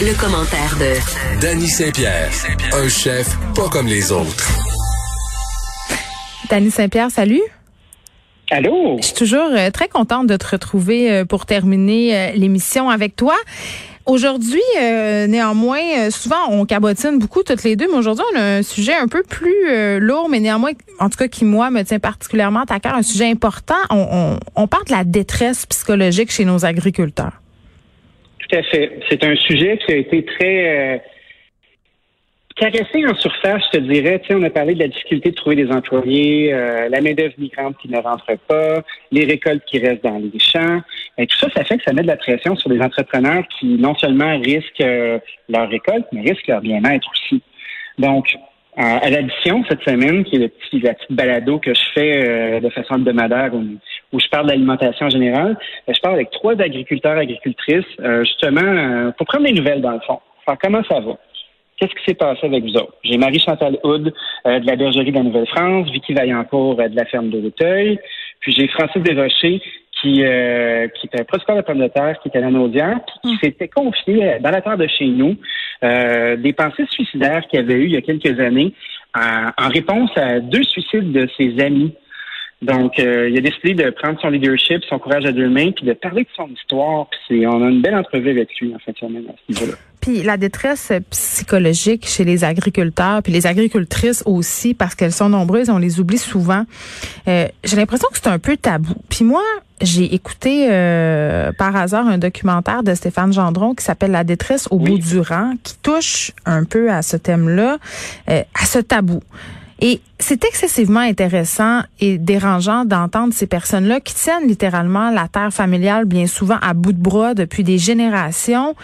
Le, commentaire de Danny Saint-Pierre, un chef pas comme les autres. Danny Saint-Pierre, salut. Allô? Je suis toujours euh, très contente de te retrouver euh, pour terminer euh, l'émission avec toi. Aujourd'hui, néanmoins, souvent on cabotine beaucoup toutes les deux, mais aujourd'hui on a un sujet un peu plus lourd, mais néanmoins, en tout cas qui moi me tient particulièrement à cœur, un sujet important. On, on, on parle de la détresse psychologique chez nos agriculteurs. Tout à fait. C'est un sujet qui a été très euh, caressé en surface, je te dirais. Tu sais, on a parlé de la difficulté de trouver des employés, euh, la main-d'œuvre migrante qui ne rentre pas, les récoltes qui restent dans les champs. Et tout ça, ça fait que ça met de la pression sur les entrepreneurs qui non seulement risquent euh, leur récolte, mais risquent leur bien-être aussi. Donc, à l'addition cette semaine, qui est le petit, la petite balado que je fais de façon hebdomadaire où je parle d'alimentation en général, euh, je parle avec trois agriculteurs, agricultrices, euh, justement, euh, pour prendre des nouvelles dans le fond. Enfin, comment ça va? Qu'est-ce qui s'est passé avec vous autres? J'ai Marie-Chantal Houd de la bergerie de la Nouvelle-France, Vicky Vaillancourt de la ferme de l'Auteuil, puis j'ai Francis Desrochers qui, qui est un producteur de pommes de terre, qui est à Naudière, qui, qui mm. s'était confié dans la terre de chez nous des pensées suicidaires qu'il avait eues il y a quelques années en réponse à deux suicides de ses amis donc, euh, il a décidé de prendre son leadership, son courage à deux mains, puis de parler de son histoire. Puis on a une belle entrevue avec lui en fait, à ce niveau-là. Puis la détresse psychologique chez les agriculteurs, puis les agricultrices aussi, parce qu'elles sont nombreuses, on les oublie souvent. Euh, J'ai l'impression que c'est un peu tabou. Puis moi, j'ai écouté euh, par hasard un documentaire de Stéphane Gendron qui s'appelle La détresse au bout du rang, qui touche un peu à ce thème-là, euh, à ce tabou. Et c'est excessivement intéressant et dérangeant d'entendre ces personnes-là qui tiennent littéralement la terre familiale bien souvent à bout de bras depuis des générations.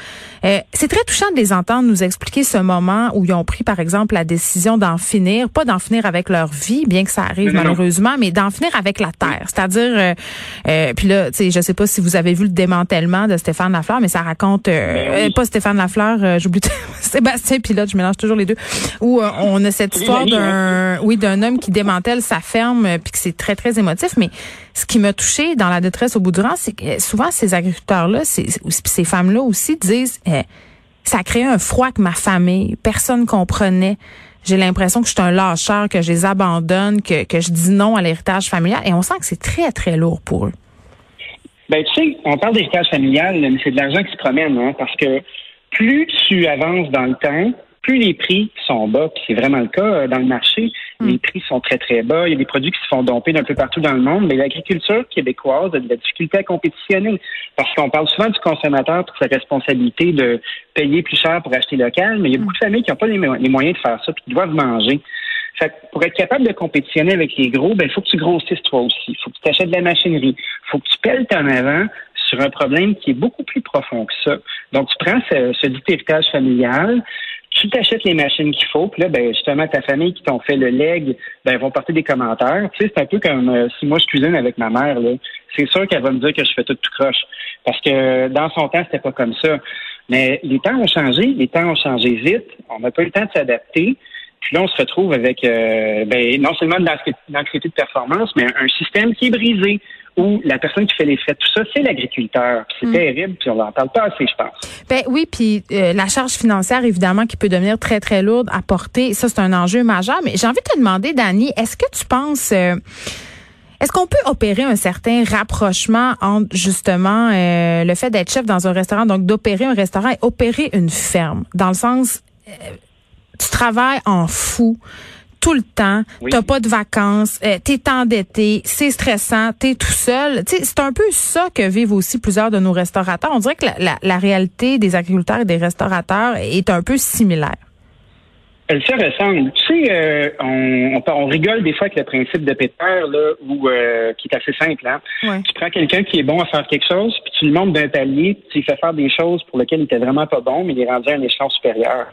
Euh, c'est très touchant de les entendre nous expliquer ce moment où ils ont pris, par exemple, la décision d'en finir, pas d'en finir avec leur vie, bien que ça arrive malheureusement, mais d'en finir avec la terre. C'est-à-dire, euh, euh, puis là, tu sais, je sais pas si vous avez vu le démantèlement de Stéphane Lafleur, mais ça raconte, ben pas Stéphane Lafleur, j'oublie Sébastien Pilote, je mélange toujours les deux, où on a cette histoire d'un oui, d'un homme qui démantèle sa ferme, euh, puis que c'est très, très émotif. Mais ce qui m'a touché dans la détresse au bout du rang, c'est que souvent, ces agriculteurs-là, ces femmes-là aussi disent, eh, ça a créé un froid que ma famille, personne comprenait. J'ai l'impression que je suis un lâcheur, que je les abandonne, que, que je dis non à l'héritage familial. Et on sent que c'est très, très lourd pour eux. Ben, tu sais, on parle d'héritage familial, mais c'est de l'argent qui se promène, hein, parce que plus tu avances dans le temps, plus les prix sont bas, puis c'est vraiment le cas euh, dans le marché. Les prix sont très, très bas. Il y a des produits qui se font domper d'un peu partout dans le monde, mais l'agriculture québécoise a de la difficulté à compétitionner parce qu'on parle souvent du consommateur pour sa responsabilité de payer plus cher pour acheter local, mais il y a hmm. beaucoup de familles qui n'ont pas les, moyens de faire ça, puis qui doivent manger. Fait pour être capable de compétitionner avec les gros, ben, il faut que tu grossisses toi aussi. Il faut que tu t'achètes de la machinerie. Il faut que tu pelles en avant sur un problème qui est beaucoup plus profond que ça. Donc, tu prends ce, ce dit héritage familial, tu t'achètes les machines qu'il faut, puis là, ben, justement, ta famille qui t'ont fait le leg, ben, vont porter des commentaires. Tu sais, c'est un peu comme euh, si moi je cuisine avec ma mère, là. C'est sûr qu'elle va me dire que je fais tout tout croche. Parce que dans son temps, c'était pas comme ça. Mais les temps ont changé, les temps ont changé vite. On n'a pas eu le temps de s'adapter. Puis là, on se retrouve avec euh, ben, non seulement de l'anxiété de performance, mais un système qui est brisé où la personne qui fait les frais, tout ça, c'est l'agriculteur. C'est mm. terrible, puis on n'en parle pas assez, je pense. Ben oui, puis euh, la charge financière, évidemment, qui peut devenir très, très lourde à porter, ça, c'est un enjeu majeur. Mais j'ai envie de te demander, Dani, est-ce que tu penses... Euh, est-ce qu'on peut opérer un certain rapprochement entre justement euh, le fait d'être chef dans un restaurant, donc d'opérer un restaurant et opérer une ferme, dans le sens, tu travailles en fou tout le temps, tu t'as pas de vacances, euh, t'es endetté, c'est stressant, t'es tout seul. C'est un peu ça que vivent aussi plusieurs de nos restaurateurs. On dirait que la, la, réalité des agriculteurs et des restaurateurs est un peu similaire. Elle se ressemble. Tu sais, euh, on, on, rigole des fois avec le principe de Peter, là, où, euh, qui est assez simple. Hein? Tu prends quelqu'un qui est bon à faire quelque chose, puis tu lui montres d'un palier, tu lui fais faire des choses pour lesquelles il était vraiment pas bon, mais il est rendu à un échelon supérieur.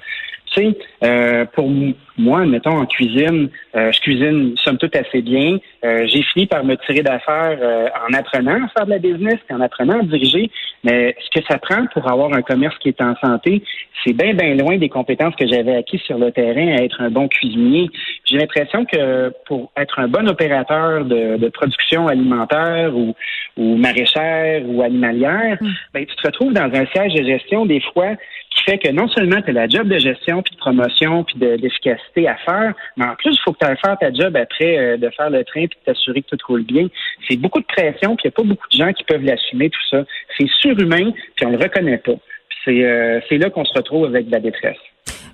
Tu sais, euh, pour moi, mettons en cuisine, euh, je cuisine somme toute assez bien. Euh, j'ai fini par me tirer d'affaires en apprenant à faire de la business, en apprenant à diriger. Mais ce que ça prend pour avoir un commerce qui est en santé, c'est bien, bien loin des compétences que j'avais acquises sur le terrain à être un bon cuisinier. J'ai l'impression que pour être un bon opérateur de, production alimentaire ou, ou maraîchère ou animalière, mm. ben, tu te retrouves dans un siège de gestion des fois fait que non seulement tu as la job de gestion, puis de promotion, puis d'efficacité à faire, mais en plus, il faut que tu ailles faire ta job après euh, de faire le train puis de t'assurer que tout roule bien. C'est beaucoup de pression, puis il n'y a pas beaucoup de gens qui peuvent l'assumer, tout ça. C'est surhumain, puis on le reconnaît pas. C'est euh, là qu'on se retrouve avec de la détresse.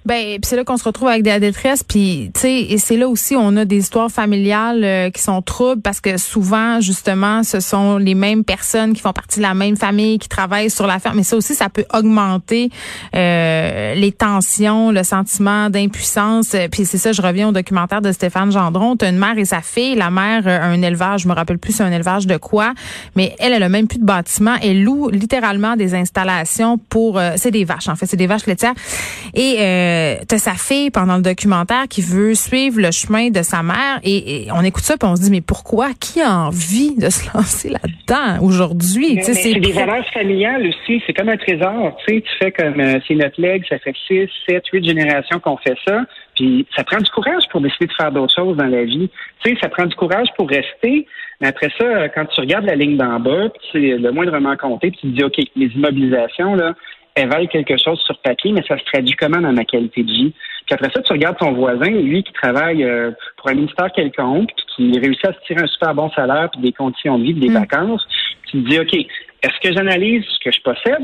Ben, c'est là qu'on se retrouve avec de la détresse, puis tu sais, et c'est là aussi on a des histoires familiales euh, qui sont troubles parce que souvent justement, ce sont les mêmes personnes qui font partie de la même famille qui travaillent sur la ferme. Mais ça aussi, ça peut augmenter euh, les tensions, le sentiment d'impuissance. Euh, puis c'est ça, je reviens au documentaire de Stéphane Gendron. T'as une mère et sa fille. La mère a un élevage, je me rappelle plus c'est un élevage de quoi, mais elle, elle a même plus de bâtiment. Elle loue littéralement des installations pour, c'est des vaches en fait, c'est des vaches laitières et euh, t'as sa fille pendant le documentaire qui veut suivre le chemin de sa mère et, on écoute ça puis on se dit mais pourquoi? Qui a envie de se lancer là-dedans aujourd'hui? C'est des valeurs familiales aussi, c'est comme un trésor, tu sais, tu fais comme euh, c'est notre legs, ça fait six, sept, huit générations qu'on fait ça. Puis ça prend du courage pour décider de faire d'autres choses dans la vie. Tu sais, ça prend du courage pour rester. Mais après ça, quand tu regardes la ligne d'en bas, c'est le moindrement compté, puis tu te dis, OK, les immobilisations, là, elles valent quelque chose sur papier, mais ça se traduit comment dans ma qualité de vie? Puis après ça, tu regardes ton voisin, lui qui travaille euh, pour un ministère quelconque, puis qui réussit à se tirer un super bon salaire, puis des conditions de vie, puis des mm. vacances, tu te dis, OK, est-ce que j'analyse ce que je possède?